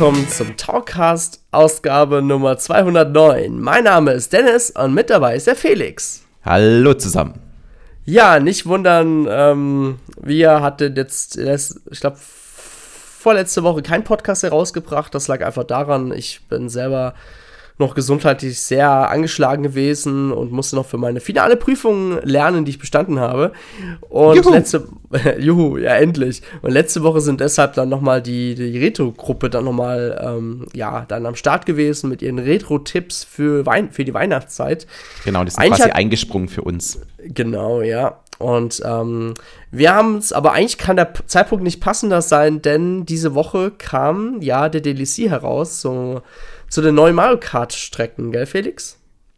willkommen zum Talkcast Ausgabe Nummer 209. Mein Name ist Dennis und mit dabei ist der Felix. Hallo zusammen. Ja, nicht wundern, ähm, wir hatten jetzt, ich glaube, vorletzte Woche keinen Podcast herausgebracht. Das lag einfach daran, ich bin selber noch gesundheitlich sehr angeschlagen gewesen und musste noch für meine finale Prüfung lernen, die ich bestanden habe. Und juhu. letzte, juhu, ja endlich. Und letzte Woche sind deshalb dann nochmal die, die Retro-Gruppe dann nochmal, ähm, ja, dann am Start gewesen mit ihren Retro-Tipps für, Wein für die Weihnachtszeit. Genau, die sind eigentlich quasi hat, eingesprungen für uns. Genau, ja. Und ähm, wir haben es, aber eigentlich kann der Zeitpunkt nicht passender sein, denn diese Woche kam ja der DLC heraus, so zu den neuen Mario Kart-Strecken, gell, Felix?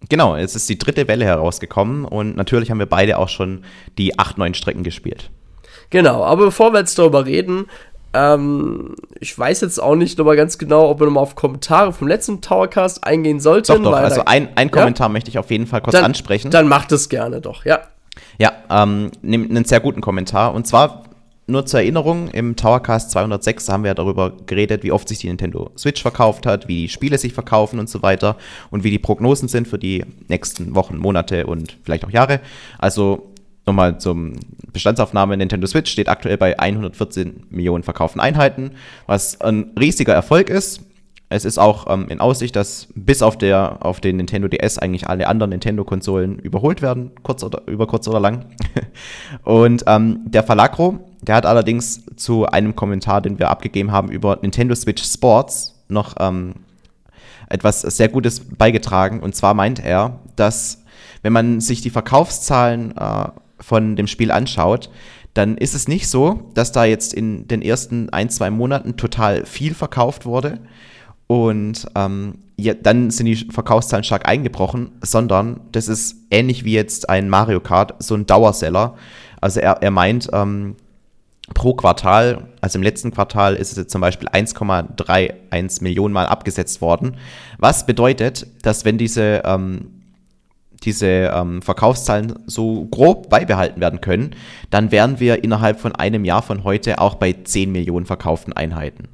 Genau, es ist die dritte Welle herausgekommen und natürlich haben wir beide auch schon die acht neuen Strecken gespielt. Genau, aber bevor wir jetzt darüber reden, ähm, ich weiß jetzt auch nicht nochmal ganz genau, ob wir nochmal auf Kommentare vom letzten Towercast eingehen sollten. Doch, doch, also ein, ein Kommentar ja? möchte ich auf jeden Fall kurz dann, ansprechen. Dann macht es gerne doch, ja. Ja, ähm, einen sehr guten Kommentar. Und zwar nur zur Erinnerung, im Towercast 206 haben wir darüber geredet, wie oft sich die Nintendo Switch verkauft hat, wie die Spiele sich verkaufen und so weiter und wie die Prognosen sind für die nächsten Wochen, Monate und vielleicht auch Jahre. Also nochmal zum Bestandsaufnahme, Nintendo Switch steht aktuell bei 114 Millionen verkauften Einheiten, was ein riesiger Erfolg ist. Es ist auch ähm, in Aussicht, dass bis auf, der, auf den Nintendo DS eigentlich alle anderen Nintendo-Konsolen überholt werden, kurz oder, über kurz oder lang. und ähm, der Verlagro, der hat allerdings zu einem Kommentar, den wir abgegeben haben über Nintendo Switch Sports, noch ähm, etwas sehr Gutes beigetragen. Und zwar meint er, dass wenn man sich die Verkaufszahlen äh, von dem Spiel anschaut, dann ist es nicht so, dass da jetzt in den ersten ein, zwei Monaten total viel verkauft wurde, und ähm, ja, dann sind die Verkaufszahlen stark eingebrochen, sondern das ist ähnlich wie jetzt ein Mario Kart, so ein Dauerseller. Also er, er meint, ähm, pro Quartal, also im letzten Quartal ist es jetzt zum Beispiel 1,31 Millionen Mal abgesetzt worden. Was bedeutet, dass wenn diese, ähm, diese ähm, Verkaufszahlen so grob beibehalten werden können, dann wären wir innerhalb von einem Jahr von heute auch bei 10 Millionen verkauften Einheiten.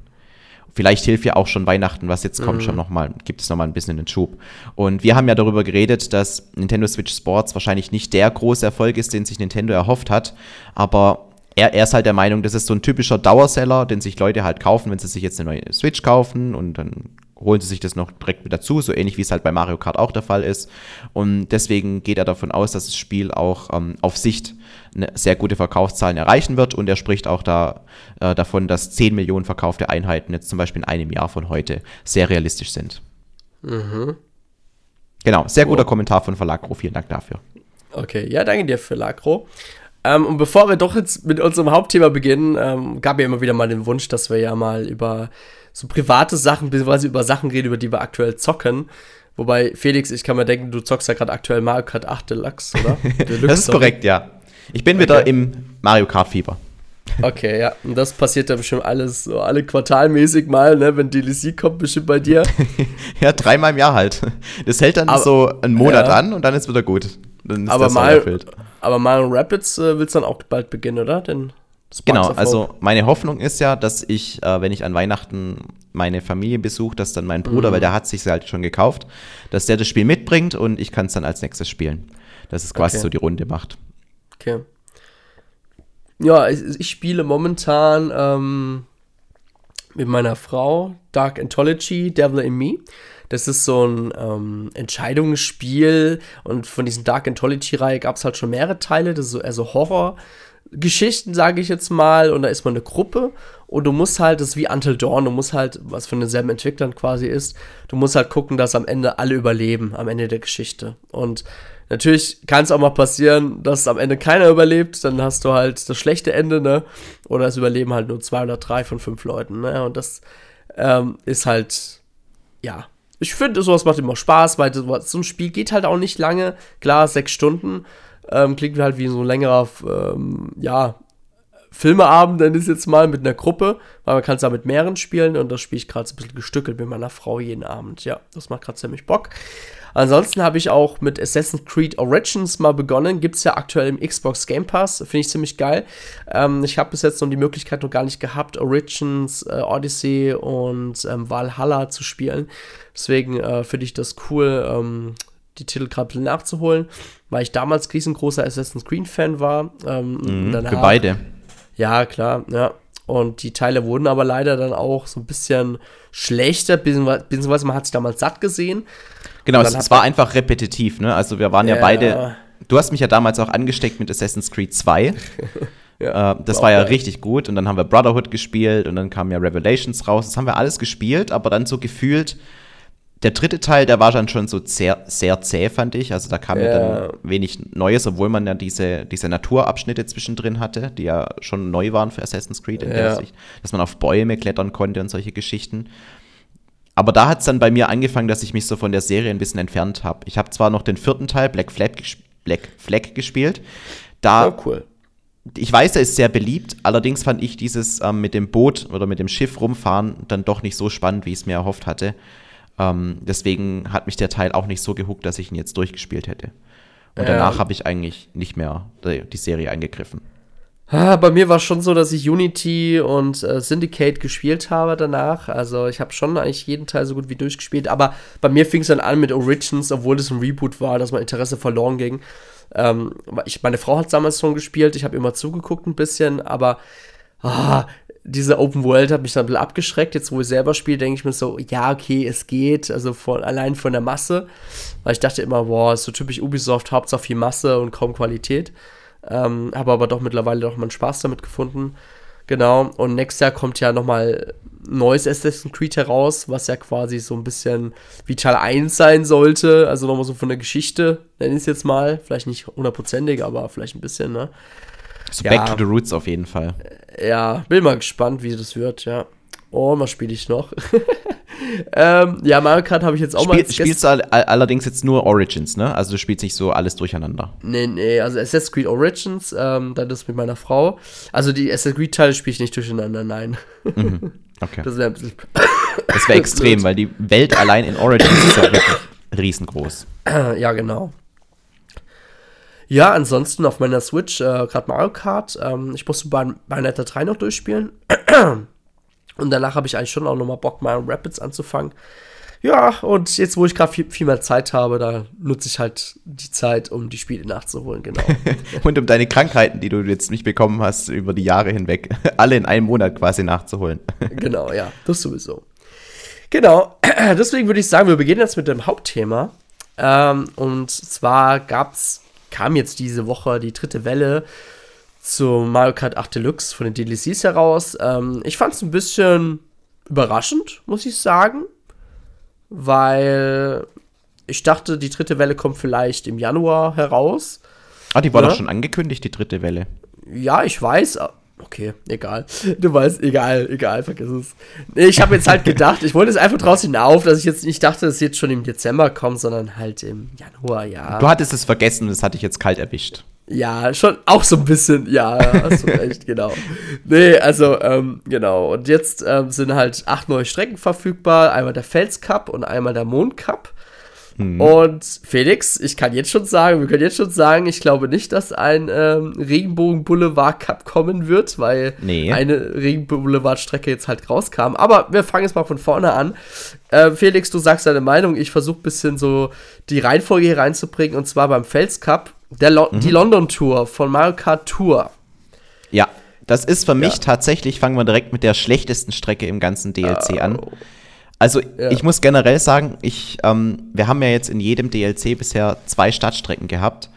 Vielleicht hilft ja auch schon Weihnachten, was jetzt kommt, mhm. schon nochmal, gibt es nochmal ein bisschen den Schub. Und wir haben ja darüber geredet, dass Nintendo Switch Sports wahrscheinlich nicht der große Erfolg ist, den sich Nintendo erhofft hat, aber er, er, ist halt der Meinung, das ist so ein typischer Dauerseller, den sich Leute halt kaufen, wenn sie sich jetzt eine neue Switch kaufen und dann holen sie sich das noch direkt mit dazu, so ähnlich wie es halt bei Mario Kart auch der Fall ist. Und deswegen geht er davon aus, dass das Spiel auch ähm, auf Sicht sehr gute Verkaufszahlen erreichen wird und er spricht auch da, äh, davon, dass 10 Millionen verkaufte Einheiten jetzt zum Beispiel in einem Jahr von heute sehr realistisch sind. Mhm. Genau, sehr guter oh. Kommentar von Verlagro, vielen Dank dafür. Okay, ja, danke dir, Verlagro. Ähm, und bevor wir doch jetzt mit unserem Hauptthema beginnen, ähm, gab ja immer wieder mal den Wunsch, dass wir ja mal über so private Sachen, beziehungsweise über Sachen reden, über die wir aktuell zocken. Wobei, Felix, ich kann mir denken, du zockst ja gerade aktuell Mario Kart 8 Deluxe, oder? Deluxe, das ist korrekt, ja. Ich bin okay. wieder im Mario Kart Fieber. Okay, ja. Und das passiert dann bestimmt alles so alle quartalmäßig mal, ne, wenn DLC kommt, bestimmt bei dir. ja, dreimal im Jahr halt. Das hält dann aber, so einen Monat ja. an und dann ist wieder gut. Dann ist aber, mal, aber Mario Rapids äh, willst dann auch bald beginnen, oder? Denn genau, also meine Hoffnung ist ja, dass ich, äh, wenn ich an Weihnachten meine Familie besuche, dass dann mein Bruder, mhm. weil der hat sich halt schon gekauft, dass der das Spiel mitbringt und ich kann es dann als nächstes spielen. Dass es quasi okay. so die Runde macht. Okay. Ja, ich, ich spiele momentan ähm, mit meiner Frau Dark Anthology, Devil in Me. Das ist so ein ähm, Entscheidungsspiel und von diesen Dark Anthology-Reihe gab es halt schon mehrere Teile. Das ist so eher so Horror. Geschichten, sage ich jetzt mal, und da ist man eine Gruppe und du musst halt, das ist wie Until Dawn, du musst halt, was von denselben Entwicklern quasi ist, du musst halt gucken, dass am Ende alle überleben, am Ende der Geschichte. Und Natürlich kann es auch mal passieren, dass am Ende keiner überlebt, dann hast du halt das schlechte Ende, ne? Oder es überleben halt nur zwei oder drei von fünf Leuten, ne? Und das ähm, ist halt, ja. Ich finde, sowas macht immer Spaß, weil so ein Spiel geht halt auch nicht lange. Klar, sechs Stunden. Ähm, klingt halt wie so ein längerer, ähm, ja, Filmeabend, ich es jetzt mal, mit einer Gruppe, weil man kann es da mit mehreren spielen und das spiele ich gerade so ein bisschen gestückelt mit meiner Frau jeden Abend. Ja, das macht gerade ziemlich Bock. Ansonsten habe ich auch mit Assassin's Creed Origins mal begonnen. Gibt es ja aktuell im Xbox Game Pass. Finde ich ziemlich geil. Ähm, ich habe bis jetzt noch die Möglichkeit noch gar nicht gehabt, Origins, äh, Odyssey und ähm, Valhalla zu spielen. Deswegen äh, finde ich das cool, ähm, die Titel gerade nachzuholen, weil ich damals riesengroßer Assassin's Creed-Fan war. Ähm, mhm, danach, für beide. Ja, klar, ja. Und die Teile wurden aber leider dann auch so ein bisschen schlechter, beziehungsweise man hat sich damals satt gesehen. Genau, es, es war einfach repetitiv, ne? Also wir waren ja, ja, beide. Du hast mich ja damals auch angesteckt mit Assassin's Creed 2. ja, äh, das war ja geil. richtig gut. Und dann haben wir Brotherhood gespielt und dann kam ja Revelations raus. Das haben wir alles gespielt, aber dann so gefühlt. Der dritte Teil, der war dann schon so sehr, sehr zäh, fand ich. Also da kam ja. ja dann wenig Neues, obwohl man ja diese, diese Naturabschnitte zwischendrin hatte, die ja schon neu waren für Assassin's Creed, in ja. der Sicht, dass man auf Bäume klettern konnte und solche Geschichten. Aber da hat es dann bei mir angefangen, dass ich mich so von der Serie ein bisschen entfernt habe. Ich habe zwar noch den vierten Teil, Black Flag, Black Flag gespielt. Da, oh, cool. Ich weiß, er ist sehr beliebt, allerdings fand ich dieses ähm, mit dem Boot oder mit dem Schiff rumfahren dann doch nicht so spannend, wie ich es mir erhofft hatte. Ähm, deswegen hat mich der Teil auch nicht so gehuckt, dass ich ihn jetzt durchgespielt hätte. Und danach ähm. habe ich eigentlich nicht mehr die Serie eingegriffen. Ah, bei mir war es schon so, dass ich Unity und äh, Syndicate gespielt habe danach. Also ich habe schon eigentlich jeden Teil so gut wie durchgespielt. Aber bei mir fing es dann an mit Origins, obwohl es ein Reboot war, dass mein Interesse verloren ging. Ähm, ich, meine Frau hat damals schon gespielt, ich habe immer zugeguckt ein bisschen, aber ah, diese Open World hat mich dann ein bisschen abgeschreckt. Jetzt, wo ich selber spiele, denke ich mir so, ja, okay, es geht. Also von, allein von der Masse. Weil ich dachte immer, boah, ist so typisch Ubisoft, Hauptsache viel Masse und kaum Qualität. Ähm, habe aber doch mittlerweile doch mal einen Spaß damit gefunden. Genau. Und nächstes Jahr kommt ja nochmal neues Assassin's Creed heraus, was ja quasi so ein bisschen wie Teil 1 sein sollte. Also nochmal so von der Geschichte, nenne ich es jetzt mal. Vielleicht nicht hundertprozentig, aber vielleicht ein bisschen, ne? So ja, back to the roots auf jeden Fall. Ja, bin mal gespannt, wie das wird, ja. Oh, was spiele ich noch? ähm, ja, Mario Kart habe ich jetzt auch Spiel, mal. Spielst du all, allerdings jetzt nur Origins, ne? Also du spielst nicht so alles durcheinander. Nee, nee, also Assassin's Creed Origins, ähm, dann das mit meiner Frau. Also die Assassin's Creed-Teile spiele ich nicht durcheinander, nein. Mhm. Okay. Das wäre wär extrem, weil die Welt allein in Origins ist ja wirklich riesengroß. ja, genau. Ja, ansonsten auf meiner Switch äh, gerade Mario Kart. Ähm, ich musste Bayonetta 3 noch durchspielen. Und danach habe ich eigentlich schon auch nochmal Bock, Mario Rapids anzufangen. Ja, und jetzt, wo ich gerade viel, viel mehr Zeit habe, da nutze ich halt die Zeit, um die Spiele nachzuholen, genau. und um deine Krankheiten, die du jetzt nicht bekommen hast, über die Jahre hinweg, alle in einem Monat quasi nachzuholen. genau, ja, das sowieso. Genau, deswegen würde ich sagen, wir beginnen jetzt mit dem Hauptthema. Ähm, und zwar gab's, kam jetzt diese Woche die dritte Welle zu Mario Kart 8 Deluxe von den DLCs heraus. Ähm, ich fand es ein bisschen überraschend, muss ich sagen, weil ich dachte, die dritte Welle kommt vielleicht im Januar heraus. Ah, die war ja? doch schon angekündigt, die dritte Welle. Ja, ich weiß. Okay, egal. Du weißt, egal, egal, vergiss es. Ich habe jetzt halt gedacht, ich wollte es einfach draußen hinauf, dass ich jetzt nicht dachte, dass es jetzt schon im Dezember kommt, sondern halt im Januar, ja. Du hattest es vergessen das hatte ich jetzt kalt erwischt. Ja, schon auch so ein bisschen, ja, hast du recht, genau. Nee, also, ähm, genau. Und jetzt ähm, sind halt acht neue Strecken verfügbar. Einmal der Fels Cup und einmal der Mond Cup. Hm. Und Felix, ich kann jetzt schon sagen, wir können jetzt schon sagen, ich glaube nicht, dass ein ähm, Regenbogen Boulevard Cup kommen wird, weil nee. eine Regenbogen Boulevard Strecke jetzt halt rauskam. Aber wir fangen jetzt mal von vorne an. Äh, Felix, du sagst deine Meinung. Ich versuche ein bisschen so die Reihenfolge hier reinzubringen. Und zwar beim Fels Cup Lo mhm. Die London Tour von Mario Kart Tour. Ja, das ist für mich ja. tatsächlich, fangen wir direkt mit der schlechtesten Strecke im ganzen DLC oh. an. Also ja. ich muss generell sagen, ich, ähm, wir haben ja jetzt in jedem DLC bisher zwei Stadtstrecken gehabt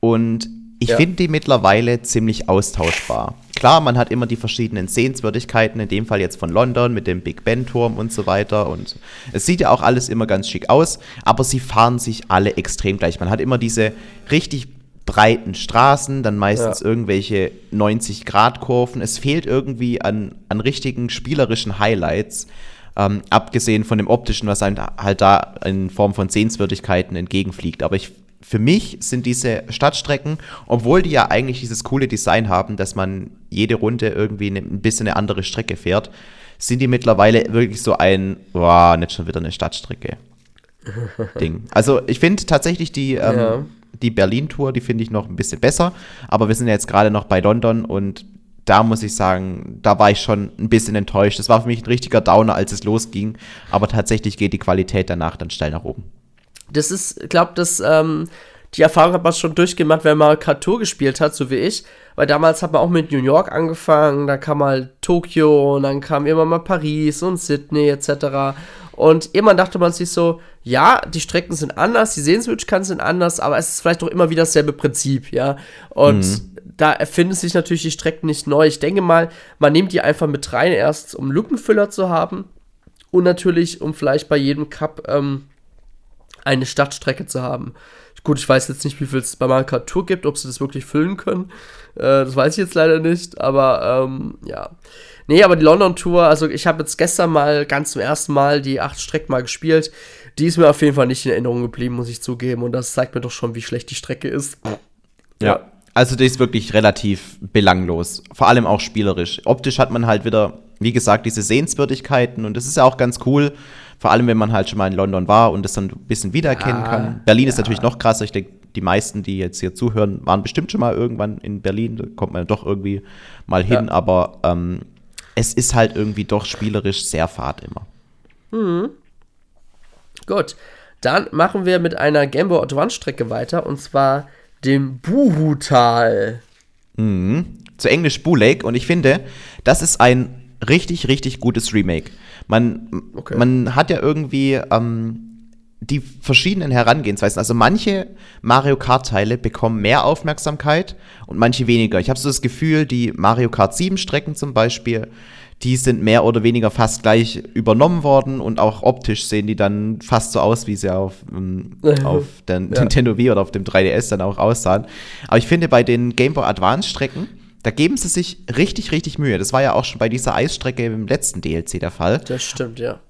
und ich ja. finde die mittlerweile ziemlich austauschbar. Klar, man hat immer die verschiedenen Sehenswürdigkeiten, in dem Fall jetzt von London mit dem Big Ben Turm und so weiter. Und es sieht ja auch alles immer ganz schick aus, aber sie fahren sich alle extrem gleich. Man hat immer diese richtig breiten Straßen, dann meistens ja. irgendwelche 90-Grad-Kurven. Es fehlt irgendwie an, an richtigen spielerischen Highlights. Ähm, abgesehen von dem optischen, was einem halt da in Form von Sehenswürdigkeiten entgegenfliegt. Aber ich für mich sind diese Stadtstrecken, obwohl die ja eigentlich dieses coole Design haben, dass man jede Runde irgendwie ne, ein bisschen eine andere Strecke fährt, sind die mittlerweile wirklich so ein, boah, nicht schon wieder eine Stadtstrecke. Ding. Also ich finde tatsächlich die, ähm, ja. die Berlin-Tour, die finde ich noch ein bisschen besser, aber wir sind ja jetzt gerade noch bei London und da muss ich sagen, da war ich schon ein bisschen enttäuscht. Das war für mich ein richtiger Downer, als es losging, aber tatsächlich geht die Qualität danach dann steil nach oben. Das ist, glaube, das, ähm, die Erfahrung hat man schon durchgemacht, wenn man Tour gespielt hat, so wie ich. Weil damals hat man auch mit New York angefangen, dann kam mal Tokio und dann kam immer mal Paris und Sydney etc. Und irgendwann dachte man sich so, ja, die Strecken sind anders, die Sehenswürdigkeiten sind anders, aber es ist vielleicht doch immer wieder dasselbe Prinzip, ja. Und mhm. da erfinden sich natürlich die Strecken nicht neu. Ich denke mal, man nimmt die einfach mit rein, erst um Lückenfüller zu haben und natürlich, um vielleicht bei jedem Cup ähm, eine Stadtstrecke zu haben. Gut, ich weiß jetzt nicht, wie viel es bei Mario Kart Tour gibt, ob sie das wirklich füllen können. Äh, das weiß ich jetzt leider nicht, aber ähm, ja. Nee, aber die London Tour, also ich habe jetzt gestern mal ganz zum ersten Mal die acht Strecken mal gespielt. Die ist mir auf jeden Fall nicht in Erinnerung geblieben, muss ich zugeben. Und das zeigt mir doch schon, wie schlecht die Strecke ist. Ja. ja. Also die ist wirklich relativ belanglos, vor allem auch spielerisch. Optisch hat man halt wieder, wie gesagt, diese Sehenswürdigkeiten und das ist ja auch ganz cool, vor allem wenn man halt schon mal in London war und das dann ein bisschen wiedererkennen ja, kann. Berlin ja. ist natürlich noch krasser, ich denke, die meisten, die jetzt hier zuhören, waren bestimmt schon mal irgendwann in Berlin, da kommt man doch irgendwie mal hin, ja. aber ähm, es ist halt irgendwie doch spielerisch sehr fad immer. Mhm. Gut, dann machen wir mit einer Gameboy Advance Strecke weiter und zwar dem Buhu-Tal. Mhm. Zu Englisch Boo Lake und ich finde, das ist ein richtig, richtig gutes Remake. Man, okay. man hat ja irgendwie ähm, die verschiedenen Herangehensweisen. Also manche Mario Kart-Teile bekommen mehr Aufmerksamkeit und manche weniger. Ich habe so das Gefühl, die Mario Kart 7-Strecken zum Beispiel, die sind mehr oder weniger fast gleich übernommen worden und auch optisch sehen die dann fast so aus, wie sie auf, ähm, auf der ja. Nintendo Wii oder auf dem 3DS dann auch aussahen. Aber ich finde, bei den Game Boy Advance Strecken, da geben sie sich richtig, richtig Mühe. Das war ja auch schon bei dieser Eisstrecke im letzten DLC der Fall. Das stimmt, ja.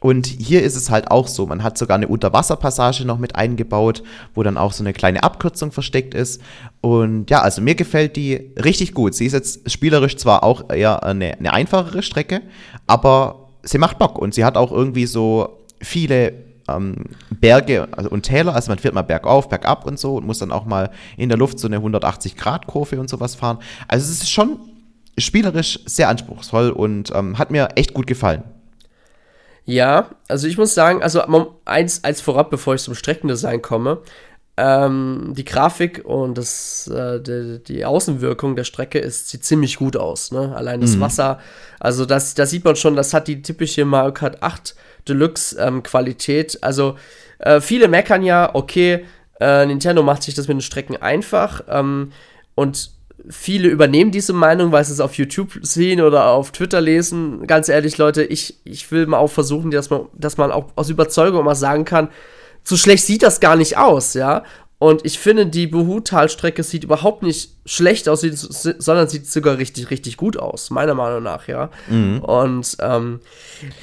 Und hier ist es halt auch so, man hat sogar eine Unterwasserpassage noch mit eingebaut, wo dann auch so eine kleine Abkürzung versteckt ist. Und ja, also mir gefällt die richtig gut. Sie ist jetzt spielerisch zwar auch eher eine, eine einfachere Strecke, aber sie macht Bock und sie hat auch irgendwie so viele ähm, Berge also, und Täler. Also man fährt mal bergauf, bergab und so und muss dann auch mal in der Luft so eine 180-Grad-Kurve und sowas fahren. Also es ist schon spielerisch sehr anspruchsvoll und ähm, hat mir echt gut gefallen. Ja, also ich muss sagen, also eins, eins vorab, bevor ich zum Streckendesign komme, ähm, die Grafik und das, äh, die, die, Außenwirkung der Strecke ist, sieht ziemlich gut aus. Ne? Allein das mhm. Wasser, also das, da sieht man schon, das hat die typische Mario Kart 8 Deluxe ähm, Qualität. Also äh, viele meckern ja, okay, äh, Nintendo macht sich das mit den Strecken einfach ähm, und viele übernehmen diese Meinung, weil sie es auf YouTube sehen oder auf Twitter lesen. Ganz ehrlich, Leute, ich, ich will mal auch versuchen, dass man, dass man auch aus Überzeugung mal sagen kann, so schlecht sieht das gar nicht aus, ja. Und ich finde, die Behu-Talstrecke sieht überhaupt nicht schlecht aus, sondern sieht sogar richtig, richtig gut aus, meiner Meinung nach, ja. Mhm. Und ähm,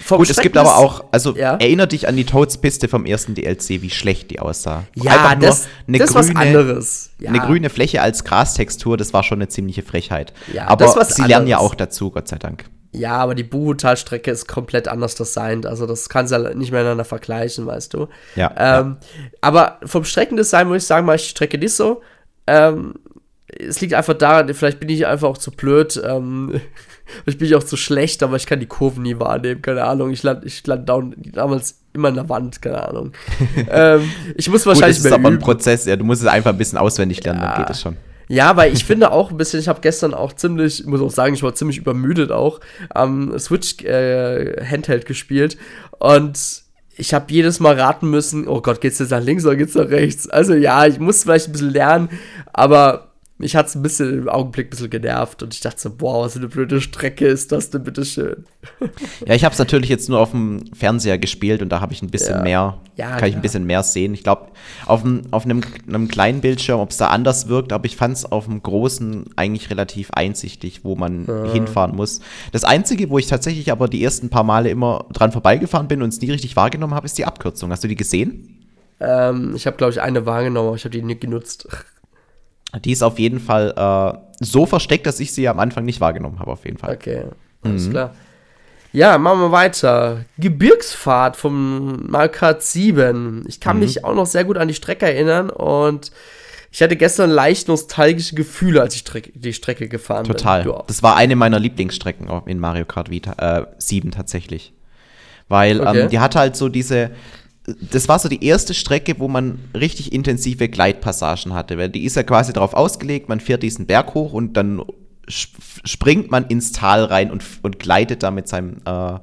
Gut, es gibt aber auch, also ja. erinnere dich an die Toads-Piste vom ersten DLC, wie schlecht die aussah. Ja, Einfach das, eine das grüne, was anderes. Ja. Eine grüne Fläche als Grastextur, das war schon eine ziemliche Frechheit. Ja, aber sie anderes. lernen ja auch dazu, Gott sei Dank. Ja, aber die Buhutal-Strecke ist komplett anders designt. Also das kannst du ja nicht miteinander vergleichen, weißt du. Ja, ähm, ja. Aber vom Streckendesign muss ich sagen, mache ich die Strecke nicht so. Ähm, es liegt einfach daran, vielleicht bin ich einfach auch zu blöd. Ähm, ich bin auch zu schlecht, aber ich kann die Kurven nie wahrnehmen. Keine Ahnung. Ich lande ich land damals immer in der Wand, keine Ahnung. ähm, ich muss wahrscheinlich. Gut, das ist aber ein Prozess, ja. Du musst es einfach ein bisschen auswendig lernen, ja. dann geht es schon. Ja, weil ich finde auch ein bisschen, ich habe gestern auch ziemlich, ich muss auch sagen, ich war ziemlich übermüdet auch, am Switch äh, Handheld gespielt und ich habe jedes Mal raten müssen, oh Gott, geht's jetzt nach links oder geht's nach rechts? Also ja, ich muss vielleicht ein bisschen lernen, aber mich hat es ein bisschen im Augenblick ein bisschen genervt und ich dachte so, boah, was für eine blöde Strecke ist das denn, bitteschön. Ja, ich habe es natürlich jetzt nur auf dem Fernseher gespielt und da habe ich ein bisschen ja. mehr, ja, kann ja. ich ein bisschen mehr sehen. Ich glaube, auf, auf einem, einem kleinen Bildschirm, ob es da anders wirkt, aber ich fand es auf dem großen eigentlich relativ einsichtig, wo man hinfahren muss. Das Einzige, wo ich tatsächlich aber die ersten paar Male immer dran vorbeigefahren bin und es nie richtig wahrgenommen habe, ist die Abkürzung. Hast du die gesehen? Ähm, ich habe, glaube ich, eine wahrgenommen, aber ich habe die nicht genutzt. Die ist auf jeden Fall äh, so versteckt, dass ich sie am Anfang nicht wahrgenommen habe, auf jeden Fall. Okay, alles mhm. klar. Ja, machen wir weiter. Gebirgsfahrt vom Markart 7. Ich kann mhm. mich auch noch sehr gut an die Strecke erinnern und ich hatte gestern leicht nostalgische Gefühle, als ich die Strecke gefahren Total. bin. Total. Das war eine meiner Lieblingsstrecken in Mario Kart Vita, äh, 7 tatsächlich. Weil okay. ähm, die hatte halt so diese, das war so die erste Strecke, wo man richtig intensive Gleitpassagen hatte. Weil die ist ja quasi darauf ausgelegt, man fährt diesen Berg hoch und dann springt man ins Tal rein und, und gleitet da mit seinem, äh,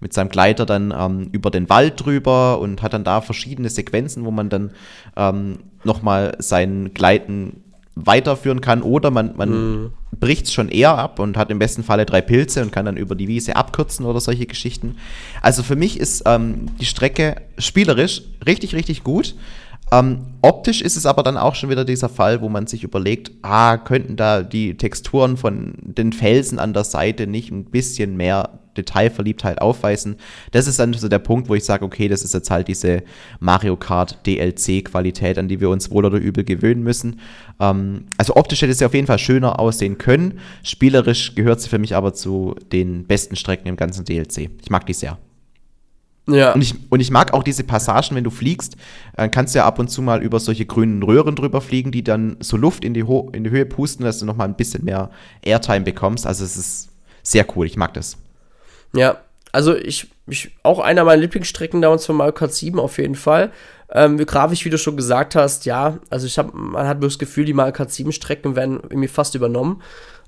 mit seinem Gleiter dann ähm, über den Wald drüber und hat dann da verschiedene Sequenzen, wo man dann ähm, nochmal sein Gleiten weiterführen kann oder man, man mhm. bricht es schon eher ab und hat im besten Falle drei Pilze und kann dann über die Wiese abkürzen oder solche Geschichten. Also für mich ist ähm, die Strecke spielerisch richtig, richtig gut. Ähm, optisch ist es aber dann auch schon wieder dieser Fall, wo man sich überlegt, ah, könnten da die Texturen von den Felsen an der Seite nicht ein bisschen mehr Detailverliebtheit aufweisen. Das ist dann so der Punkt, wo ich sage, okay, das ist jetzt halt diese Mario Kart DLC-Qualität, an die wir uns wohl oder übel gewöhnen müssen. Ähm, also optisch hätte es ja auf jeden Fall schöner aussehen können. Spielerisch gehört sie für mich aber zu den besten Strecken im ganzen DLC. Ich mag die sehr. Ja. Und ich, und ich mag auch diese Passagen, wenn du fliegst, äh, kannst du ja ab und zu mal über solche grünen Röhren drüber fliegen, die dann so Luft in die, Ho in die Höhe pusten, dass du nochmal ein bisschen mehr Airtime bekommst. Also es ist sehr cool, ich mag das. Ja, also ich, ich auch einer meiner Lieblingsstrecken damals von Mario Kart 7 auf jeden Fall. Ähm, grafisch, wie du schon gesagt hast, ja, also ich habe, man hat das Gefühl, die Mario Kart 7 Strecken werden irgendwie fast übernommen.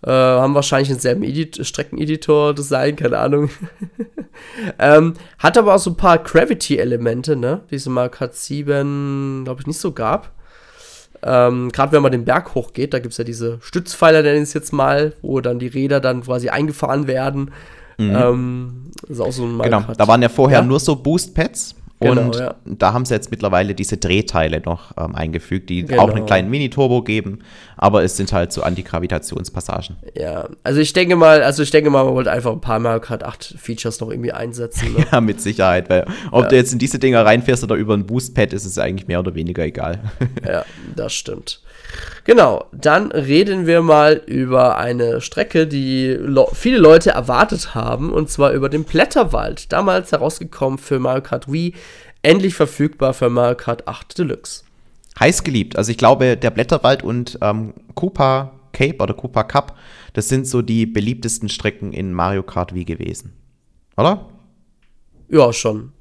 Äh, haben wahrscheinlich denselben Edit Streckeneditor Design, keine Ahnung. ähm, hat aber auch so ein paar Gravity-Elemente, ne? Diese Mario Kart 7, glaube ich, nicht so gab. Ähm, Gerade wenn man den Berg hochgeht, da gibt es ja diese Stützpfeiler, nenne ich es jetzt mal, wo dann die Räder dann quasi eingefahren werden. Mhm. Ähm, ist auch so ein Genau, da waren ja vorher ja? nur so Boost-Pads. Genau, und ja. da haben sie jetzt mittlerweile diese Drehteile noch ähm, eingefügt, die genau. auch einen kleinen Mini-Turbo geben, aber es sind halt so Antigravitationspassagen. Ja, also ich denke mal, also ich denke mal, man wollte einfach ein paar Mal Kart 8 Features noch irgendwie einsetzen. Ne? ja, mit Sicherheit, weil ob ja. du jetzt in diese Dinger reinfährst oder über ein Boost-Pad, ist es eigentlich mehr oder weniger egal. ja, das stimmt. Genau, dann reden wir mal über eine Strecke, die viele Leute erwartet haben, und zwar über den Blätterwald. Damals herausgekommen für Mario Kart Wii, endlich verfügbar für Mario Kart 8 Deluxe. Heiß geliebt. Also ich glaube, der Blätterwald und ähm, Koopa Cape oder Koopa Cup, das sind so die beliebtesten Strecken in Mario Kart Wii gewesen. Oder? Ja, schon.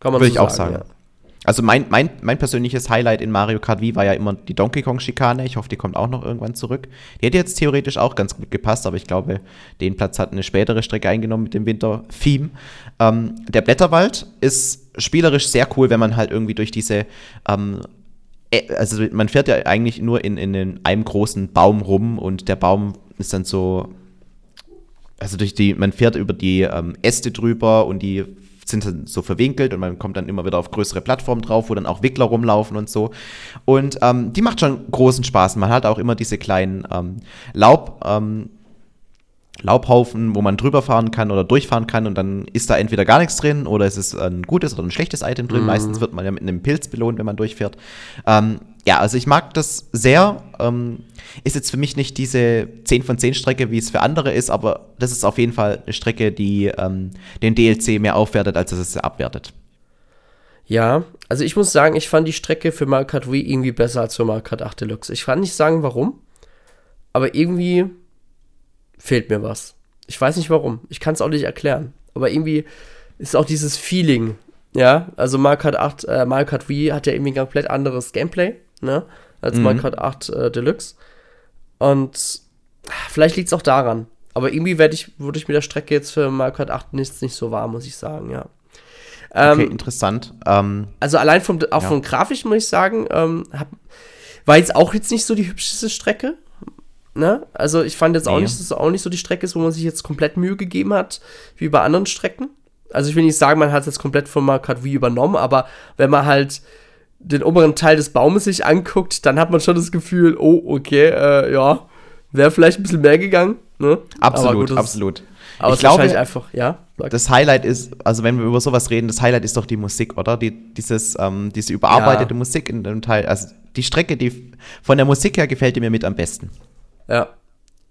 Kann man Würde so ich sagen, auch sagen. Ja. Also mein, mein, mein persönliches Highlight in Mario Kart Wii war ja immer die Donkey Kong Schikane. Ich hoffe, die kommt auch noch irgendwann zurück. Die hätte jetzt theoretisch auch ganz gut gepasst, aber ich glaube, den Platz hat eine spätere Strecke eingenommen mit dem Winter-Theme. Ähm, der Blätterwald ist spielerisch sehr cool, wenn man halt irgendwie durch diese ähm, äh, also man fährt ja eigentlich nur in, in einem großen Baum rum und der Baum ist dann so, also durch die, man fährt über die ähm, Äste drüber und die sind dann so verwinkelt und man kommt dann immer wieder auf größere Plattformen drauf, wo dann auch Wickler rumlaufen und so. Und ähm, die macht schon großen Spaß. Man hat auch immer diese kleinen ähm, Laub. Ähm, Laubhaufen, wo man drüber fahren kann oder durchfahren kann und dann ist da entweder gar nichts drin oder es ist ein gutes oder ein schlechtes Item drin. Mhm. Meistens wird man ja mit einem Pilz belohnt, wenn man durchfährt. Ähm, ja, also ich mag das sehr. Ähm, ist jetzt für mich nicht diese 10 von 10 Strecke, wie es für andere ist, aber das ist auf jeden Fall eine Strecke, die ähm, den DLC mehr aufwertet, als dass es abwertet. Ja, also ich muss sagen, ich fand die Strecke für Mario Kart Wii irgendwie besser als für Mario Kart 8 Deluxe. Ich kann nicht sagen, warum, aber irgendwie fehlt mir was. Ich weiß nicht warum. Ich kann es auch nicht erklären. Aber irgendwie ist auch dieses Feeling, ja. Also Mario Kart 8, äh, Mario Kart Wii hat ja irgendwie ein komplett anderes Gameplay ne? Als mhm. Mario Kart 8 äh, Deluxe. Und vielleicht liegt es auch daran. Aber irgendwie werde ich, wurde ich mit der Strecke jetzt für Mario Kart 8 nicht, nicht so warm, muss ich sagen, ja. Ähm, okay, interessant. Ähm, also allein vom, auch ja. vom Grafischen muss ich sagen, ähm, hab, war jetzt auch jetzt nicht so die hübscheste Strecke. Ne? Also ich fand jetzt nee. auch nicht, dass es auch nicht so die Strecke ist, wo man sich jetzt komplett Mühe gegeben hat, wie bei anderen Strecken. Also ich will nicht sagen, man hat es jetzt komplett von Mario Kart Wii übernommen, aber wenn man halt den oberen Teil des Baumes sich anguckt, dann hat man schon das Gefühl, oh, okay, äh, ja, wäre vielleicht ein bisschen mehr gegangen. Ne? Absolut, gut, absolut. Aber ich glaube, einfach, ja. Sag. Das Highlight ist, also wenn wir über sowas reden, das Highlight ist doch die Musik, oder? Die, dieses, ähm, diese überarbeitete ja. Musik in dem Teil. Also die Strecke, die von der Musik her gefällt die mir mit am besten. Ja.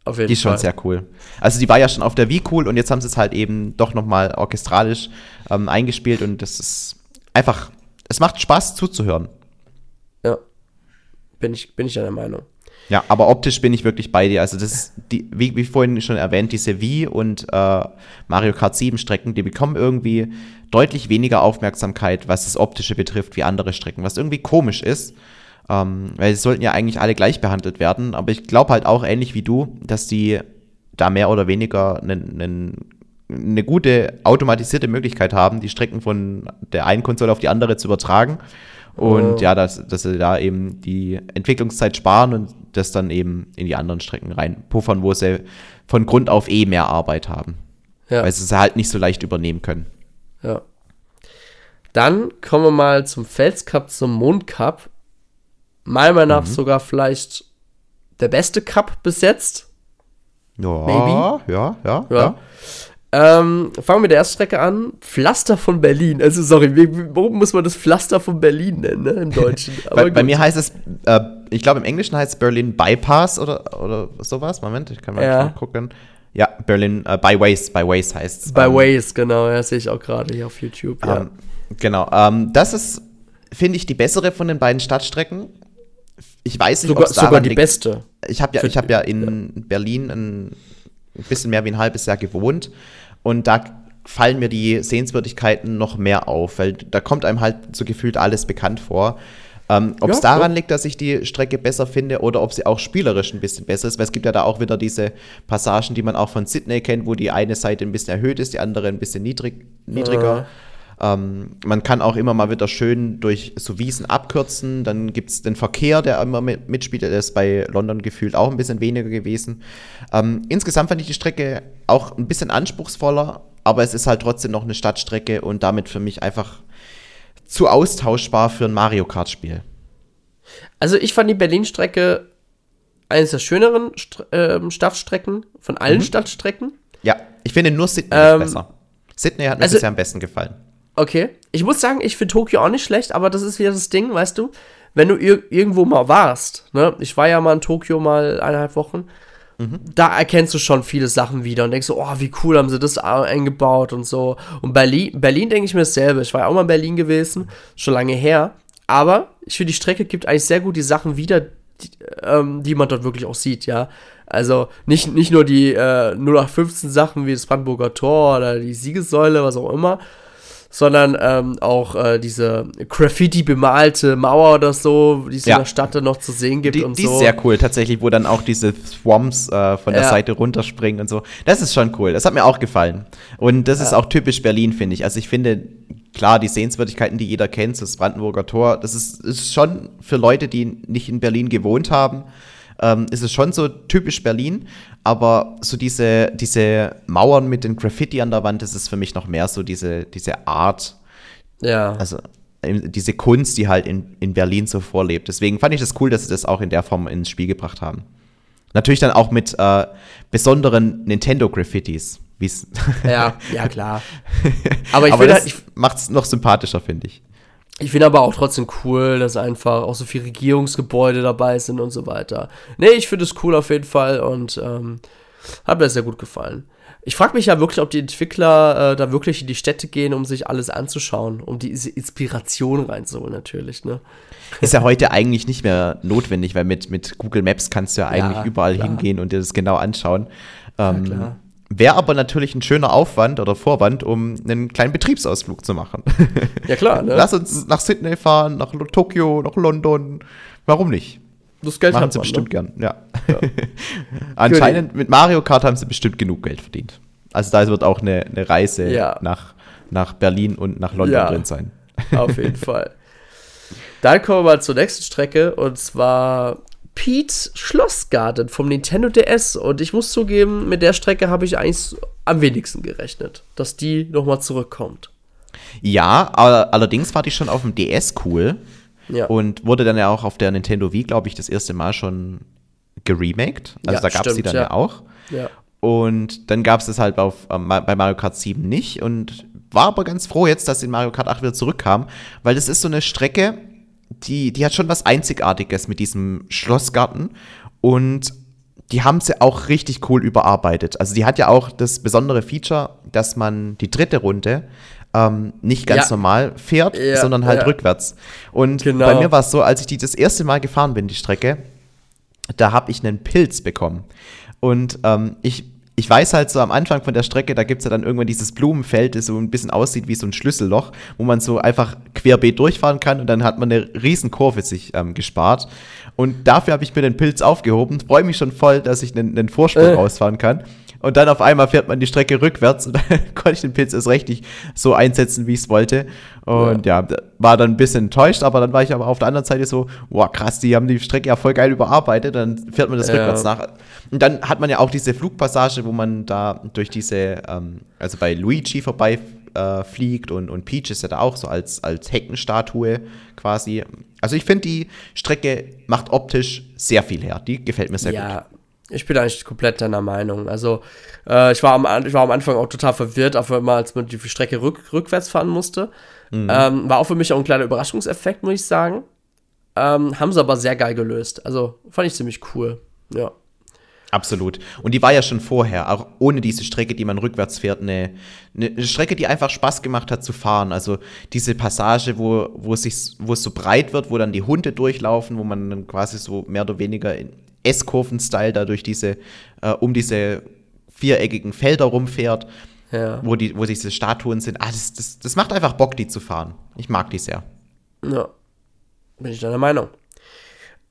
Auf jeden die ist schon sehr cool. Also die war ja schon auf der Wii cool und jetzt haben sie es halt eben doch nochmal orchestralisch ähm, eingespielt und das ist einfach, es macht Spaß zuzuhören. Ja. Bin ich, bin ich der Meinung. Ja, aber optisch bin ich wirklich bei dir. Also das ist, die, wie, wie vorhin schon erwähnt, diese Wii und äh, Mario Kart 7 Strecken, die bekommen irgendwie deutlich weniger Aufmerksamkeit, was das Optische betrifft, wie andere Strecken, was irgendwie komisch ist. Ähm, weil sie sollten ja eigentlich alle gleich behandelt werden. Aber ich glaube halt auch ähnlich wie du, dass die da mehr oder weniger eine ne gute automatisierte Möglichkeit haben, die Strecken von der einen Konsole auf die andere zu übertragen. Und oh. ja, dass, dass sie da eben die Entwicklungszeit sparen und das dann eben in die anderen Strecken reinpuffern, wo sie von Grund auf eh mehr Arbeit haben. Ja. Weil sie es halt nicht so leicht übernehmen können. Ja. Dann kommen wir mal zum Felscup, zum Mondcup. Meiner Meinung nach mhm. sogar vielleicht der beste Cup bis jetzt. Ja, Maybe. ja, ja, ja. ja. Ähm, fangen wir mit der ersten Strecke an. Pflaster von Berlin. Also, sorry, warum muss man das Pflaster von Berlin nennen, ne, im Deutschen? bei, bei, mir heißt es, äh, ich glaube, im Englischen heißt es Berlin Bypass oder, oder sowas. Moment, ich kann mal ja. gucken. Ja, Berlin äh, Byways, Byways heißt es. Byways, ähm, genau, ja, sehe ich auch gerade hier auf YouTube. Ja. Ähm, genau, ähm, das ist, finde ich, die bessere von den beiden Stadtstrecken. Ich weiß nicht, sogar, sogar die liegt. beste. Ich habe ja, hab ja in ja. Berlin ein bisschen mehr wie ein halbes Jahr gewohnt. Und da fallen mir die Sehenswürdigkeiten noch mehr auf, weil da kommt einem halt so gefühlt alles bekannt vor. Ähm, ob es ja, daran so. liegt, dass ich die Strecke besser finde oder ob sie auch spielerisch ein bisschen besser ist, weil es gibt ja da auch wieder diese Passagen, die man auch von Sydney kennt, wo die eine Seite ein bisschen erhöht ist, die andere ein bisschen niedrig, niedriger. Ja. Ähm, man kann auch immer mal wieder schön durch so Wiesen abkürzen. Dann gibt es den Verkehr, der immer mit, mitspielt. Der ist bei London gefühlt auch ein bisschen weniger gewesen. Ähm, insgesamt fand ich die Strecke auch ein bisschen anspruchsvoller, aber es ist halt trotzdem noch eine Stadtstrecke und damit für mich einfach zu austauschbar für ein Mario Kart-Spiel. Also ich fand die Berlin-Strecke eines der schöneren St äh, Stadtstrecken von allen mhm. Stadtstrecken. Ja, ich finde nur Sydney ähm, besser. Sydney hat mir also, bisher am besten gefallen. Okay, ich muss sagen, ich finde Tokio auch nicht schlecht, aber das ist wieder das Ding, weißt du, wenn du ir irgendwo mal warst, ne? Ich war ja mal in Tokio mal eineinhalb Wochen da erkennst du schon viele Sachen wieder und denkst so, oh, wie cool haben sie das eingebaut und so. Und Berlin, Berlin denke ich mir dasselbe. Ich war ja auch mal in Berlin gewesen, schon lange her. Aber ich finde, die Strecke gibt eigentlich sehr gut die Sachen wieder, die, ähm, die man dort wirklich auch sieht, ja. Also nicht, nicht nur die äh, 0815 Sachen wie das Brandenburger Tor oder die Siegessäule, was auch immer, sondern ähm, auch äh, diese Graffiti bemalte Mauer oder so, die es ja. in der Stadt dann noch zu sehen gibt die, und die so. Die ist sehr cool, tatsächlich, wo dann auch diese Swamps äh, von der ja. Seite runterspringen und so. Das ist schon cool. Das hat mir auch gefallen. Und das ja. ist auch typisch Berlin, finde ich. Also ich finde, klar, die Sehenswürdigkeiten, die jeder kennt, das Brandenburger Tor, das ist, ist schon für Leute, die nicht in Berlin gewohnt haben, ähm, ist es schon so typisch Berlin, aber so diese, diese Mauern mit den Graffiti an der Wand, das ist für mich noch mehr so diese, diese Art. Ja. Also diese Kunst, die halt in, in Berlin so vorlebt. Deswegen fand ich das cool, dass sie das auch in der Form ins Spiel gebracht haben. Natürlich dann auch mit äh, besonderen Nintendo-Graffitis. ja, ja, klar. Aber ich aber das halt, macht es noch sympathischer, finde ich. Ich finde aber auch trotzdem cool, dass einfach auch so viele Regierungsgebäude dabei sind und so weiter. Nee, ich finde es cool auf jeden Fall und ähm, hat mir sehr gut gefallen. Ich frage mich ja wirklich, ob die Entwickler äh, da wirklich in die Städte gehen, um sich alles anzuschauen, um diese Inspiration reinzuholen, natürlich. Ne? Ist ja heute eigentlich nicht mehr notwendig, weil mit, mit Google Maps kannst du ja eigentlich ja, überall klar. hingehen und dir das genau anschauen. Ähm, ja, klar. Wäre aber natürlich ein schöner Aufwand oder Vorwand, um einen kleinen Betriebsausflug zu machen. Ja, klar. Ne? Lass uns nach Sydney fahren, nach Tokio, nach London. Warum nicht? Das Geld Machen sie man, bestimmt ne? gern, ja. ja. Anscheinend mit Mario Kart haben sie bestimmt genug Geld verdient. Also da wird auch eine, eine Reise ja. nach, nach Berlin und nach London ja, drin sein. Auf jeden Fall. Dann kommen wir mal zur nächsten Strecke und zwar Pete's Schlossgarten vom Nintendo DS. Und ich muss zugeben, mit der Strecke habe ich eigentlich am wenigsten gerechnet, dass die nochmal zurückkommt. Ja, aber allerdings war die schon auf dem DS cool. Ja. Und wurde dann ja auch auf der Nintendo Wii, glaube ich, das erste Mal schon geremaked. Also ja, da gab es die dann ja, ja auch. Und dann gab es das halt auf, ähm, bei Mario Kart 7 nicht und war aber ganz froh jetzt, dass in Mario Kart 8 wieder zurückkam, weil das ist so eine Strecke, die, die hat schon was Einzigartiges mit diesem Schlossgarten und die haben sie auch richtig cool überarbeitet. Also die hat ja auch das besondere Feature, dass man die dritte Runde ähm, nicht ganz ja. normal fährt, ja, sondern halt ja. rückwärts. Und genau. bei mir war es so, als ich die das erste Mal gefahren bin, die Strecke, da habe ich einen Pilz bekommen. Und ähm, ich ich weiß halt so am Anfang von der Strecke, da gibt es ja dann irgendwann dieses Blumenfeld, das so ein bisschen aussieht wie so ein Schlüsselloch, wo man so einfach querbeet durchfahren kann und dann hat man eine riesen Kurve sich ähm, gespart. Und dafür habe ich mir den Pilz aufgehoben, freue mich schon voll, dass ich einen, einen Vorsprung äh. rausfahren kann. Und dann auf einmal fährt man die Strecke rückwärts und dann konnte ich den Pilz erst recht nicht so einsetzen, wie ich es wollte. Und ja. ja. war dann ein bisschen enttäuscht, aber dann war ich aber auf der anderen Seite so, boah, krass, die haben die Strecke ja voll geil überarbeitet, dann fährt man das ja. rückwärts nach. Und dann hat man ja auch diese Flugpassage, wo man da durch diese, ähm, also bei Luigi vorbei äh, fliegt und, und Peach ist ja da auch so als, als Heckenstatue quasi. Also ich finde, die Strecke macht optisch sehr viel her. Die gefällt mir sehr ja, gut. Ich bin eigentlich komplett deiner Meinung. Also, äh, ich, war am, ich war am Anfang auch total verwirrt, auf einmal, als man die Strecke rück, rückwärts fahren musste. Mhm. Ähm, war auch für mich auch ein kleiner Überraschungseffekt, muss ich sagen. Ähm, haben sie aber sehr geil gelöst. Also, fand ich ziemlich cool. Ja. Absolut. Und die war ja schon vorher, auch ohne diese Strecke, die man rückwärts fährt, eine, eine Strecke, die einfach Spaß gemacht hat zu fahren. Also diese Passage, wo, wo, es sich, wo es so breit wird, wo dann die Hunde durchlaufen, wo man dann quasi so mehr oder weniger in, S-Kurven-Style da durch diese, äh, um diese viereckigen Felder rumfährt, ja. wo, die, wo diese Statuen sind. Ah, das, das, das macht einfach Bock, die zu fahren. Ich mag die sehr. Ja, bin ich deiner Meinung.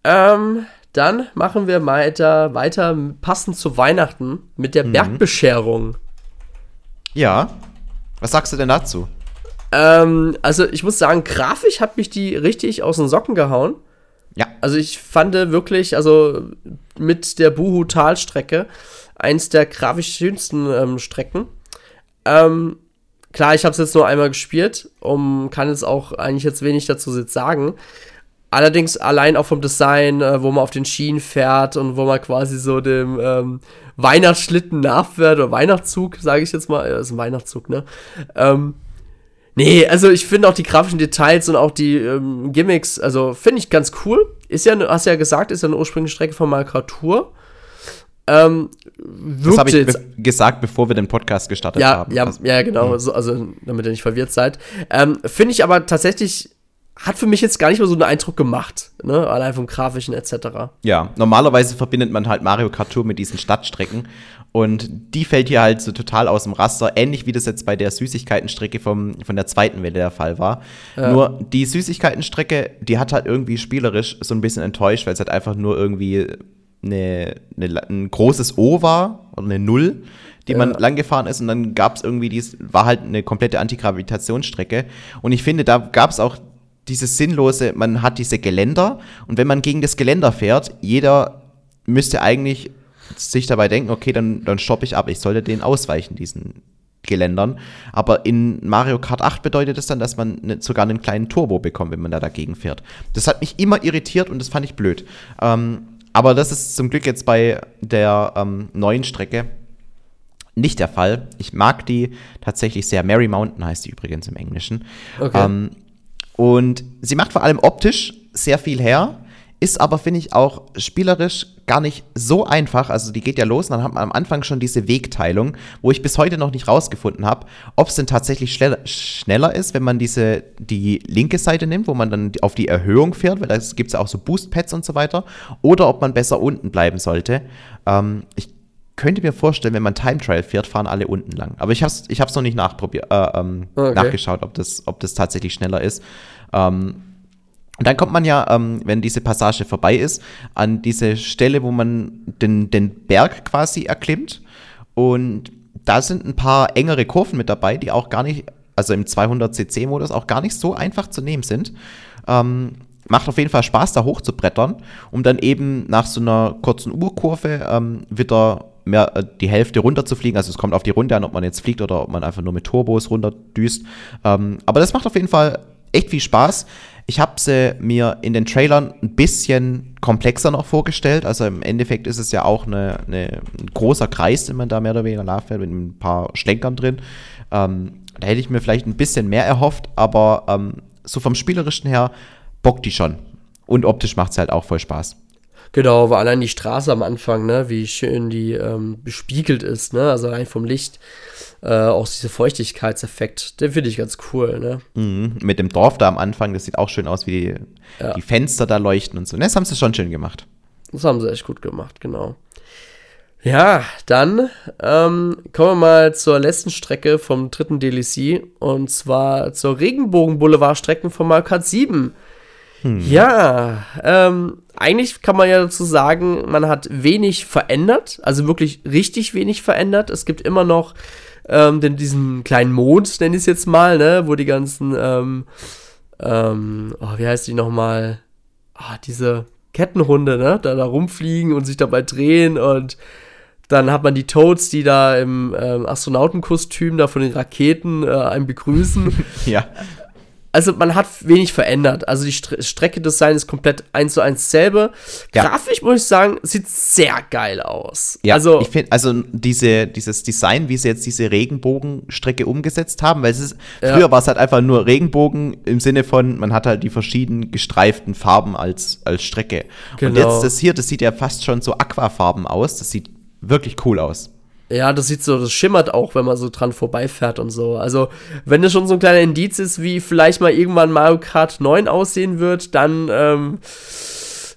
Ähm, dann machen wir weiter, weiter passend zu Weihnachten mit der mhm. Bergbescherung. Ja. Was sagst du denn dazu? Ähm, also ich muss sagen, grafisch hat mich die richtig aus den Socken gehauen. Ja. Also ich fand wirklich, also mit der Buhu-Talstrecke, eins der grafisch schönsten ähm, Strecken. Ähm, klar, ich habe es jetzt nur einmal gespielt, um kann jetzt auch eigentlich jetzt wenig dazu sagen. Allerdings allein auch vom Design, äh, wo man auf den Schienen fährt und wo man quasi so dem ähm, Weihnachtsschlitten nachfährt oder Weihnachtszug, sage ich jetzt mal, das ist ein Weihnachtszug, ne? Ähm, Nee, also ich finde auch die grafischen Details und auch die ähm, Gimmicks, also finde ich ganz cool. Ist ja, hast ja gesagt, ist ja eine ursprüngliche Strecke von Malkratur. Ähm, das habe ich be gesagt, bevor wir den Podcast gestartet ja, haben. Ja, also, ja genau, also, also damit ihr nicht verwirrt seid. Ähm, finde ich aber tatsächlich, hat für mich jetzt gar nicht mehr so einen Eindruck gemacht, ne? allein vom Grafischen etc. Ja, normalerweise verbindet man halt Mario Kart Tour mit diesen Stadtstrecken und die fällt hier halt so total aus dem Raster, ähnlich wie das jetzt bei der Süßigkeitenstrecke vom, von der zweiten Welle der Fall war. Ja. Nur die Süßigkeitenstrecke, die hat halt irgendwie spielerisch so ein bisschen enttäuscht, weil es halt einfach nur irgendwie eine, eine, ein großes O war oder eine Null, die ja. man lang gefahren ist und dann gab es irgendwie, dies war halt eine komplette Antigravitationsstrecke. Und ich finde, da gab es auch dieses sinnlose, man hat diese Geländer und wenn man gegen das Geländer fährt, jeder müsste eigentlich sich dabei denken, okay, dann, dann stoppe ich ab. Ich sollte den ausweichen, diesen Geländern. Aber in Mario Kart 8 bedeutet das dann, dass man ne, sogar einen kleinen Turbo bekommt, wenn man da dagegen fährt. Das hat mich immer irritiert und das fand ich blöd. Ähm, aber das ist zum Glück jetzt bei der ähm, neuen Strecke nicht der Fall. Ich mag die tatsächlich sehr. Mary Mountain heißt die übrigens im Englischen. Okay. Ähm, und sie macht vor allem optisch sehr viel her. Ist aber, finde ich, auch spielerisch gar nicht so einfach. Also die geht ja los und dann hat man am Anfang schon diese Wegteilung, wo ich bis heute noch nicht rausgefunden habe, ob es denn tatsächlich schneller ist, wenn man diese, die linke Seite nimmt, wo man dann auf die Erhöhung fährt, weil da gibt es ja auch so Boost-Pads und so weiter, oder ob man besser unten bleiben sollte. Ähm, ich könnte mir vorstellen, wenn man Time Trial fährt, fahren alle unten lang. Aber ich habe es ich noch nicht nachprobiert, äh, ähm, okay. nachgeschaut, ob das, ob das tatsächlich schneller ist. Ähm, und dann kommt man ja, ähm, wenn diese Passage vorbei ist, an diese Stelle, wo man den, den Berg quasi erklimmt. Und da sind ein paar engere Kurven mit dabei, die auch gar nicht, also im 200cc-Modus auch gar nicht so einfach zu nehmen sind. Ähm, macht auf jeden Fall Spaß, da hoch zu brettern, um dann eben nach so einer kurzen Uhrkurve ähm, wieder mehr äh, die Hälfte runter zu fliegen. Also es kommt auf die Runde an, ob man jetzt fliegt oder ob man einfach nur mit Turbos runterdüst. Ähm, aber das macht auf jeden Fall echt viel Spaß. Ich habe sie mir in den Trailern ein bisschen komplexer noch vorgestellt. Also im Endeffekt ist es ja auch eine, eine, ein großer Kreis, den man da mehr oder weniger nachfährt, mit ein paar Schlenkern drin. Ähm, da hätte ich mir vielleicht ein bisschen mehr erhofft, aber ähm, so vom Spielerischen her bockt die schon. Und optisch macht es halt auch voll Spaß. Genau, war allein die Straße am Anfang, ne, wie schön die ähm, bespiegelt ist, ne, also rein vom Licht, äh, auch dieser Feuchtigkeitseffekt, den finde ich ganz cool, ne. Mhm, mit dem Dorf da am Anfang, das sieht auch schön aus, wie die, ja. die Fenster da leuchten und so. Ne, das haben sie schon schön gemacht. Das haben sie echt gut gemacht, genau. Ja, dann ähm, kommen wir mal zur letzten Strecke vom dritten DLC und zwar zur Regenbogen-Boulevard-Strecken von Mario Kart 7. Hm. Ja, ähm, eigentlich kann man ja dazu sagen, man hat wenig verändert, also wirklich richtig wenig verändert. Es gibt immer noch ähm, den, diesen kleinen Mond, nenne ich es jetzt mal, ne, wo die ganzen, ähm, ähm, oh, wie heißt die nochmal? Ah, diese Kettenhunde, ne, da, da rumfliegen und sich dabei drehen und dann hat man die Toads, die da im ähm, Astronautenkostüm da von den Raketen äh, einen begrüßen. ja also man hat wenig verändert. Also die St Strecke-Design ist komplett eins zu eins selbe. Ja. Grafisch muss ich sagen, sieht sehr geil aus. Ja, also ich finde, also diese, dieses Design, wie sie jetzt diese Regenbogenstrecke umgesetzt haben, weil es ist, ja. früher war es halt einfach nur Regenbogen im Sinne von, man hat halt die verschiedenen gestreiften Farben als, als Strecke. Genau. Und jetzt das hier, das sieht ja fast schon so Aquafarben aus. Das sieht wirklich cool aus. Ja, das sieht so, das schimmert auch, wenn man so dran vorbeifährt und so. Also, wenn das schon so ein kleiner Indiz ist, wie vielleicht mal irgendwann Mario Kart 9 aussehen wird, dann, ähm,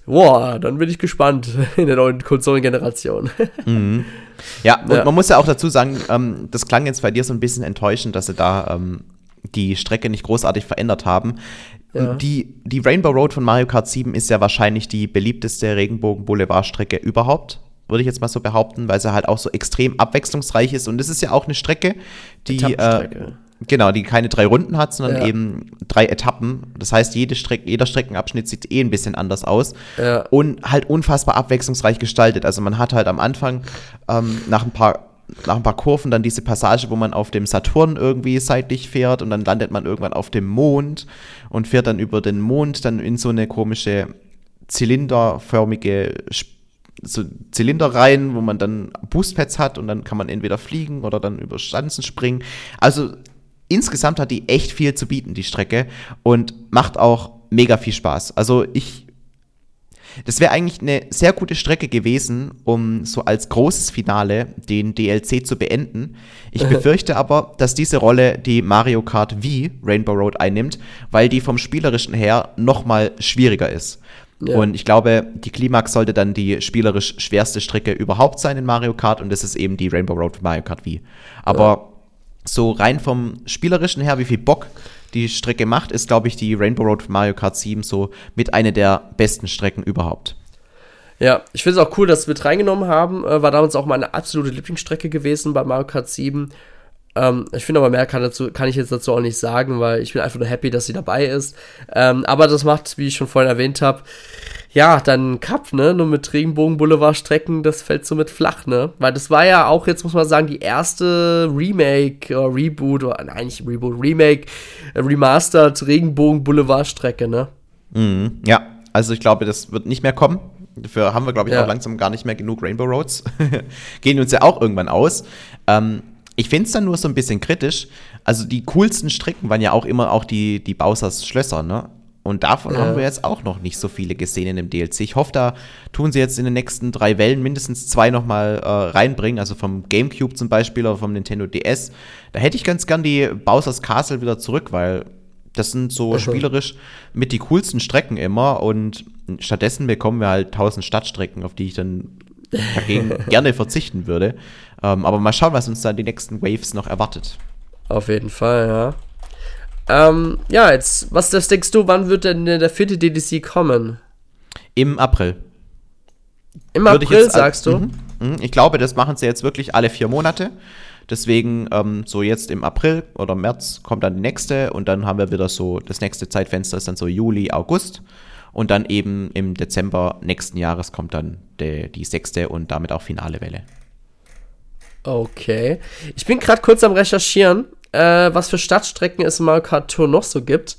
boah, dann bin ich gespannt in der neuen Konsolengeneration. Mhm. Ja, und ja. man muss ja auch dazu sagen, ähm, das klang jetzt bei dir so ein bisschen enttäuschend, dass sie da ähm, die Strecke nicht großartig verändert haben. Ja. Die, die Rainbow Road von Mario Kart 7 ist ja wahrscheinlich die beliebteste Regenbogen-Boulevard-Strecke überhaupt würde ich jetzt mal so behaupten, weil sie halt auch so extrem abwechslungsreich ist. Und es ist ja auch eine Strecke, die äh, genau, die keine drei Runden hat, sondern ja. eben drei Etappen. Das heißt, jede Streck, jeder Streckenabschnitt sieht eh ein bisschen anders aus ja. und halt unfassbar abwechslungsreich gestaltet. Also man hat halt am Anfang ähm, nach ein paar nach ein paar Kurven dann diese Passage, wo man auf dem Saturn irgendwie seitlich fährt und dann landet man irgendwann auf dem Mond und fährt dann über den Mond dann in so eine komische zylinderförmige so Zylinder rein, wo man dann Boostpads hat und dann kann man entweder fliegen oder dann über Schanzen springen. Also insgesamt hat die echt viel zu bieten, die Strecke, und macht auch mega viel Spaß. Also ich. Das wäre eigentlich eine sehr gute Strecke gewesen, um so als großes Finale den DLC zu beenden. Ich befürchte aber, dass diese Rolle die Mario Kart V Rainbow Road einnimmt, weil die vom spielerischen her noch mal schwieriger ist. Ja. Und ich glaube, die Klimax sollte dann die spielerisch schwerste Strecke überhaupt sein in Mario Kart und das ist eben die Rainbow Road für Mario Kart Wii. Aber ja. so rein vom spielerischen her, wie viel Bock die Strecke macht, ist, glaube ich, die Rainbow Road für Mario Kart 7 so mit einer der besten Strecken überhaupt. Ja, ich finde es auch cool, dass wir mit reingenommen haben. Äh, war damals auch meine absolute Lieblingsstrecke gewesen bei Mario Kart 7. Ähm, ich finde aber mehr kann, dazu, kann ich jetzt dazu auch nicht sagen, weil ich bin einfach nur happy, dass sie dabei ist. Ähm, aber das macht, wie ich schon vorhin erwähnt habe, ja, dann Cup, ne? Nur mit Regenbogen-Boulevard-Strecken, das fällt so mit flach, ne? Weil das war ja auch, jetzt muss man sagen, die erste Remake oder Reboot, oder nein, nicht Reboot, Remake, äh, Remastered Regenbogen-Boulevard-Strecke, ne? Mhm, ja, also ich glaube, das wird nicht mehr kommen. Dafür haben wir, glaube ich, ja. auch langsam gar nicht mehr genug Rainbow Roads. Gehen uns ja auch irgendwann aus. Ähm, ich finde es dann nur so ein bisschen kritisch. Also die coolsten Strecken waren ja auch immer auch die, die Bausers Schlösser, ne? Und davon ja. haben wir jetzt auch noch nicht so viele gesehen in dem DLC. Ich hoffe, da tun sie jetzt in den nächsten drei Wellen mindestens zwei nochmal äh, reinbringen. Also vom GameCube zum Beispiel oder vom Nintendo DS. Da hätte ich ganz gern die Bowser's Castle wieder zurück, weil das sind so also. spielerisch mit die coolsten Strecken immer. Und stattdessen bekommen wir halt tausend Stadtstrecken, auf die ich dann dagegen gerne verzichten würde. Ähm, aber mal schauen, was uns da die nächsten Waves noch erwartet. Auf jeden Fall, ja. Ähm, ja, jetzt, was das denkst du, wann wird denn der vierte DDC kommen? Im April. Im Würde April, jetzt, sagst du? Mhm, mhm, ich glaube, das machen sie jetzt wirklich alle vier Monate. Deswegen, ähm, so jetzt im April oder März kommt dann die nächste und dann haben wir wieder so, das nächste Zeitfenster ist dann so Juli, August. Und dann eben im Dezember nächsten Jahres kommt dann de, die sechste und damit auch finale Welle. Okay. Ich bin gerade kurz am Recherchieren, äh, was für Stadtstrecken es in Mario Kart Tour noch so gibt.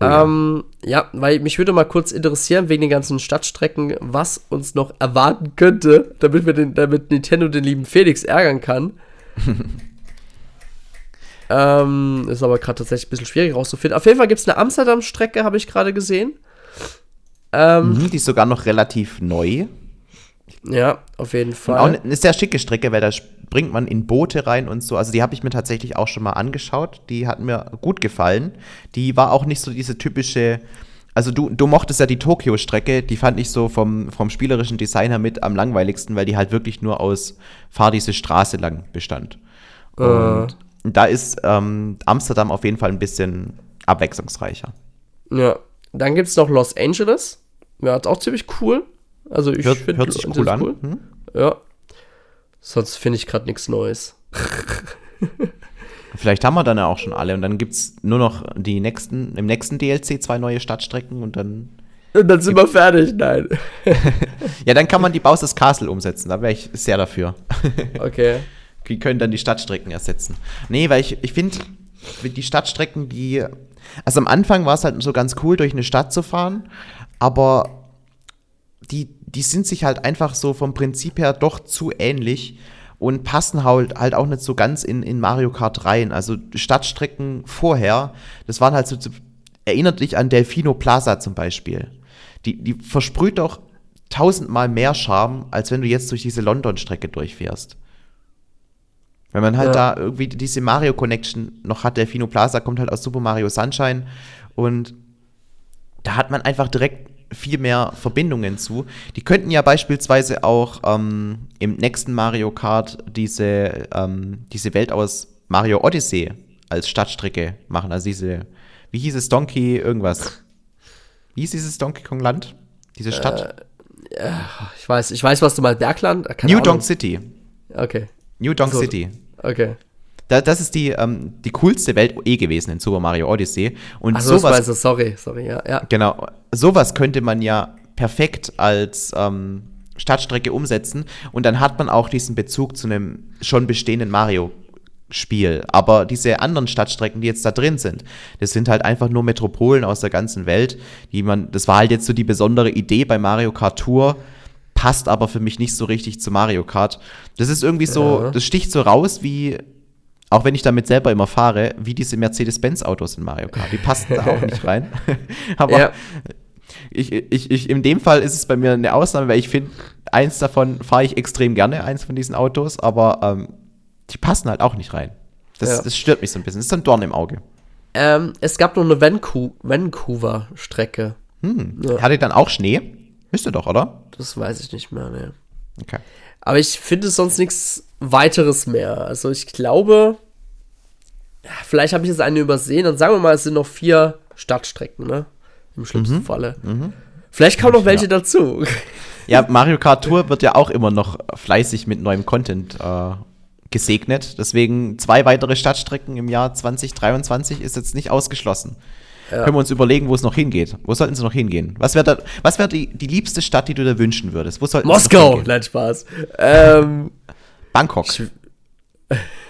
Oh, ja. Ähm, ja, weil mich würde mal kurz interessieren, wegen den ganzen Stadtstrecken, was uns noch erwarten könnte, damit, wir den, damit Nintendo den lieben Felix ärgern kann. ähm, ist aber gerade tatsächlich ein bisschen schwierig rauszufinden. Auf jeden Fall gibt es eine Amsterdam-Strecke, habe ich gerade gesehen. Ähm, mhm, die ist sogar noch relativ neu. Ja, auf jeden Fall. Und auch eine sehr schicke Strecke, weil da bringt man in Boote rein und so. Also die habe ich mir tatsächlich auch schon mal angeschaut. Die hat mir gut gefallen. Die war auch nicht so diese typische. Also du, du mochtest ja die Tokio-Strecke, die fand ich so vom, vom spielerischen Designer mit am langweiligsten, weil die halt wirklich nur aus Fahr diese Straße lang bestand. Äh. Und da ist ähm, Amsterdam auf jeden Fall ein bisschen abwechslungsreicher. Ja, dann gibt es noch Los Angeles. Ja, ist auch ziemlich cool. Also ich finde hört sich cool an. Cool. Hm? Ja. Sonst finde ich gerade nichts Neues. Vielleicht haben wir dann ja auch schon alle und dann gibt es nur noch die nächsten, im nächsten DLC zwei neue Stadtstrecken und dann. Und dann sind wir fertig, nein. ja, dann kann man die Bowser's Castle umsetzen, da wäre ich sehr dafür. okay. Die können dann die Stadtstrecken ersetzen. Nee, weil ich, ich finde, die Stadtstrecken, die. Also am Anfang war es halt so ganz cool, durch eine Stadt zu fahren, aber die, die sind sich halt einfach so vom Prinzip her doch zu ähnlich und passen halt, halt auch nicht so ganz in, in Mario Kart rein. Also Stadtstrecken vorher, das waren halt so, erinnert dich an Delfino Plaza zum Beispiel. Die, die versprüht doch tausendmal mehr Charme, als wenn du jetzt durch diese London-Strecke durchfährst. Wenn man halt ja. da irgendwie diese Mario Connection noch hat, Delfino Plaza kommt halt aus Super Mario Sunshine und da hat man einfach direkt viel mehr Verbindungen zu. Die könnten ja beispielsweise auch ähm, im nächsten Mario Kart diese, ähm, diese Welt aus Mario Odyssey als Stadtstrecke machen. Also diese, wie hieß es, Donkey irgendwas? Wie hieß dieses Donkey Kong Land? Diese Stadt? Äh, ich weiß, ich weiß, was du meinst. Bergland? New Donk City. Okay. New Donk so, City. Okay. Da, das ist die, ähm, die coolste Welt eh gewesen in Super Mario Odyssey. Und Ach so, sowas, du, sorry, sorry, ja, ja. Genau, sowas könnte man ja perfekt als ähm, Stadtstrecke umsetzen und dann hat man auch diesen Bezug zu einem schon bestehenden Mario Spiel. Aber diese anderen Stadtstrecken, die jetzt da drin sind, das sind halt einfach nur Metropolen aus der ganzen Welt, die man, das war halt jetzt so die besondere Idee bei Mario Kart Tour, passt aber für mich nicht so richtig zu Mario Kart. Das ist irgendwie so, ja. das sticht so raus wie auch wenn ich damit selber immer fahre, wie diese Mercedes-Benz-Autos in Mario Kart. Die passen da auch nicht rein. Aber ja. ich, ich, ich, in dem Fall ist es bei mir eine Ausnahme, weil ich finde, eins davon fahre ich extrem gerne, eins von diesen Autos, aber ähm, die passen halt auch nicht rein. Das, ja. das stört mich so ein bisschen. Das ist ein Dorn im Auge. Ähm, es gab noch eine Vancouver-Strecke. Hm. Ja. Hatte dann auch Schnee? Müsste doch, oder? Das weiß ich nicht mehr, ne. Okay. Aber ich finde sonst nichts weiteres mehr. Also ich glaube, vielleicht habe ich jetzt eine übersehen. Dann sagen wir mal, es sind noch vier Stadtstrecken, ne? Im schlimmsten mhm. Falle. Mhm. Vielleicht kommen noch welche ja. dazu. Ja, Mario Kart Tour wird ja auch immer noch fleißig mit neuem Content äh, gesegnet. Deswegen zwei weitere Stadtstrecken im Jahr 2023 ist jetzt nicht ausgeschlossen. Ja. Können wir uns überlegen, wo es noch hingeht. Wo sollten sie noch hingehen? Was wäre wär die, die liebste Stadt, die du dir wünschen würdest? Wo sollten Moskau! Nein, Spaß. Ähm, Bangkok.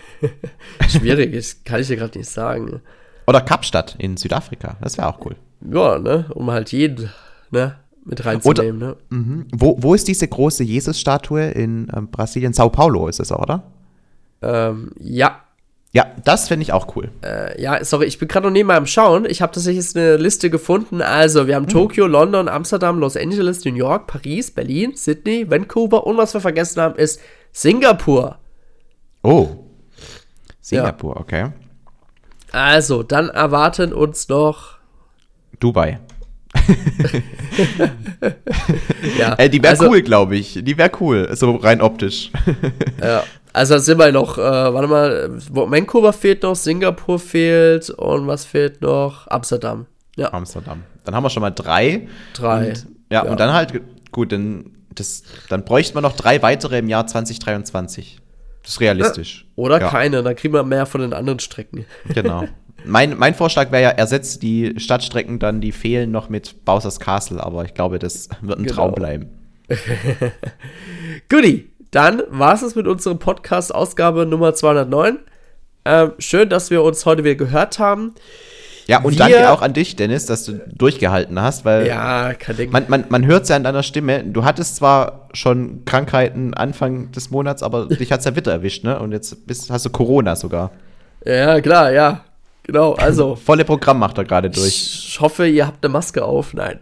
Sch Schwierig, ist, kann ich dir gerade nicht sagen. Oder Kapstadt in Südafrika. Das wäre auch cool. Ja, ne? Um halt jeden ne, mit reinzunehmen. Oder, ne? Mhm. Wo, wo ist diese große Jesus-Statue in äh, Brasilien? Sao Paulo ist es, oder? Ähm, ja, ja, das finde ich auch cool. Äh, ja, sorry, ich bin gerade noch nebenbei am Schauen. Ich habe tatsächlich jetzt eine Liste gefunden. Also, wir haben hm. Tokio, London, Amsterdam, Los Angeles, New York, Paris, Berlin, Sydney, Vancouver und was wir vergessen haben, ist Singapur. Oh. Singapur, ja. okay. Also, dann erwarten uns noch Dubai. ja, äh, die wäre also, cool, glaube ich. Die wäre cool, so rein optisch. ja, also sind wir noch, äh, warte mal, Vancouver fehlt noch, Singapur fehlt und was fehlt noch? Amsterdam. Ja. Amsterdam. Dann haben wir schon mal drei. Drei. Und, ja, ja, und dann halt, gut, dann, das, dann bräuchten wir noch drei weitere im Jahr 2023. Das ist realistisch. Oder ja. keine, dann kriegen wir mehr von den anderen Strecken. Genau. Mein, mein Vorschlag wäre ja, ersetzt die Stadtstrecken dann, die fehlen, noch mit Bowser's Castle, aber ich glaube, das wird ein genau. Traum bleiben. Goodie dann war es mit unserem Podcast Ausgabe Nummer 209. Ähm, schön, dass wir uns heute wieder gehört haben. Ja, und danke auch an dich, Dennis, dass du durchgehalten hast, weil Ja, man, man, man hört es ja an deiner Stimme. Du hattest zwar schon Krankheiten Anfang des Monats, aber dich hat es ja wieder erwischt, ne? Und jetzt bist, hast du Corona sogar. ja, klar, ja. Genau, also. Volle Programm macht er gerade durch. Ich hoffe, ihr habt eine Maske auf. Nein.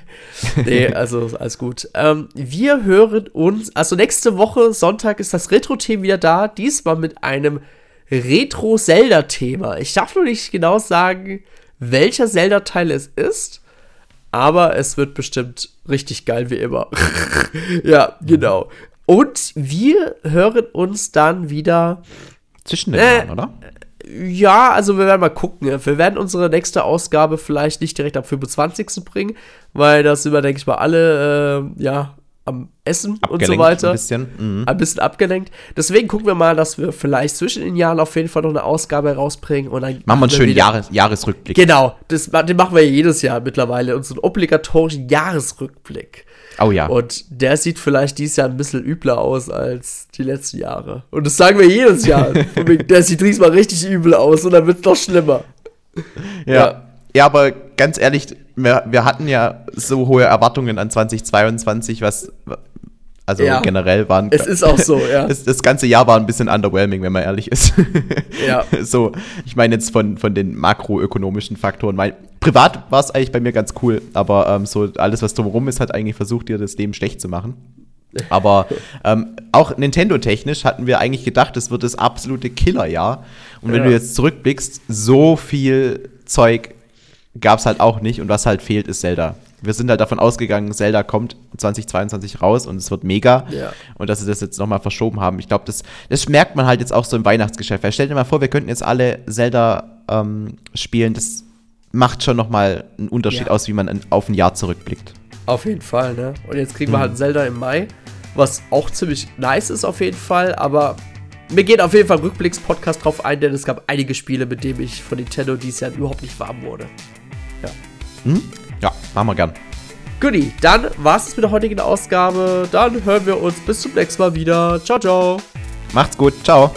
nee, also alles gut. Ähm, wir hören uns, also nächste Woche, Sonntag, ist das Retro-Thema wieder da. Diesmal mit einem Retro-Zelda-Thema. Ich darf noch nicht genau sagen, welcher Zelda-Teil es ist, aber es wird bestimmt richtig geil wie immer. ja, genau. Und wir hören uns dann wieder Zwischen den Äh, Jahren, oder? ja, also wir werden mal gucken. Wir werden unsere nächste Ausgabe vielleicht nicht direkt am 25. bringen, weil da sind wir, denke ich mal, alle äh, ja, am Essen und so Abgelenkt weiter. Ein bisschen. Mhm. Ein bisschen abgelenkt. Deswegen gucken wir mal, dass wir vielleicht zwischen den Jahren auf jeden Fall noch eine Ausgabe rausbringen. Und dann Machen wir einen schönen wieder- Jahres Jahresrückblick. Genau, das, den machen wir ja jedes Jahr mittlerweile, unseren obligatorischen Jahresrückblick. Oh ja. Und der sieht vielleicht dieses Jahr ein bisschen übler aus als die letzten Jahre. Und das sagen wir jedes Jahr. Der sieht diesmal richtig übel aus und dann wird es noch schlimmer. Ja. Ja. ja. aber ganz ehrlich, wir, wir hatten ja so hohe Erwartungen an 2022, was also Ja. generell waren. Es ist auch so, ja. Das, das ganze Jahr war ein bisschen underwhelming, wenn man ehrlich ist. Ja. So, ich meine jetzt von, von den makroökonomischen Faktoren. Mein, privat war es eigentlich bei mir ganz cool, aber ähm, so alles, was drumherum ist, hat eigentlich versucht, dir das Leben schlecht zu machen. Aber ähm, auch Nintendo-technisch hatten wir eigentlich gedacht, es wird das absolute Killerjahr. Und wenn Ja. du jetzt zurückblickst, so viel Zeug gab es halt auch nicht. Und was halt fehlt, ist Zelda. Wir sind halt davon ausgegangen, Zelda kommt 2022 raus und es wird mega. Ja. Und dass sie das jetzt nochmal verschoben haben. Ich glaube, das, das merkt man halt jetzt auch so im Weihnachtsgeschäft. Weil stell dir mal vor, wir könnten jetzt alle Zelda ähm, spielen. Das macht schon nochmal einen Unterschied Ja. aus, wie man auf ein Jahr zurückblickt. Auf jeden Fall, ne? Und jetzt kriegen wir halt Zelda im Mai, was auch ziemlich nice ist auf jeden Fall, aber wir gehen auf jeden Fall im Rückblicks-Podcast drauf ein, denn es gab einige Spiele, mit denen ich von Nintendo dieses Jahr überhaupt nicht warm wurde. Ja, machen wir gern. Goodie, dann war es mit der heutigen Ausgabe. Dann hören wir uns bis zum nächsten Mal wieder. Ciao, ciao. Macht's gut. Ciao.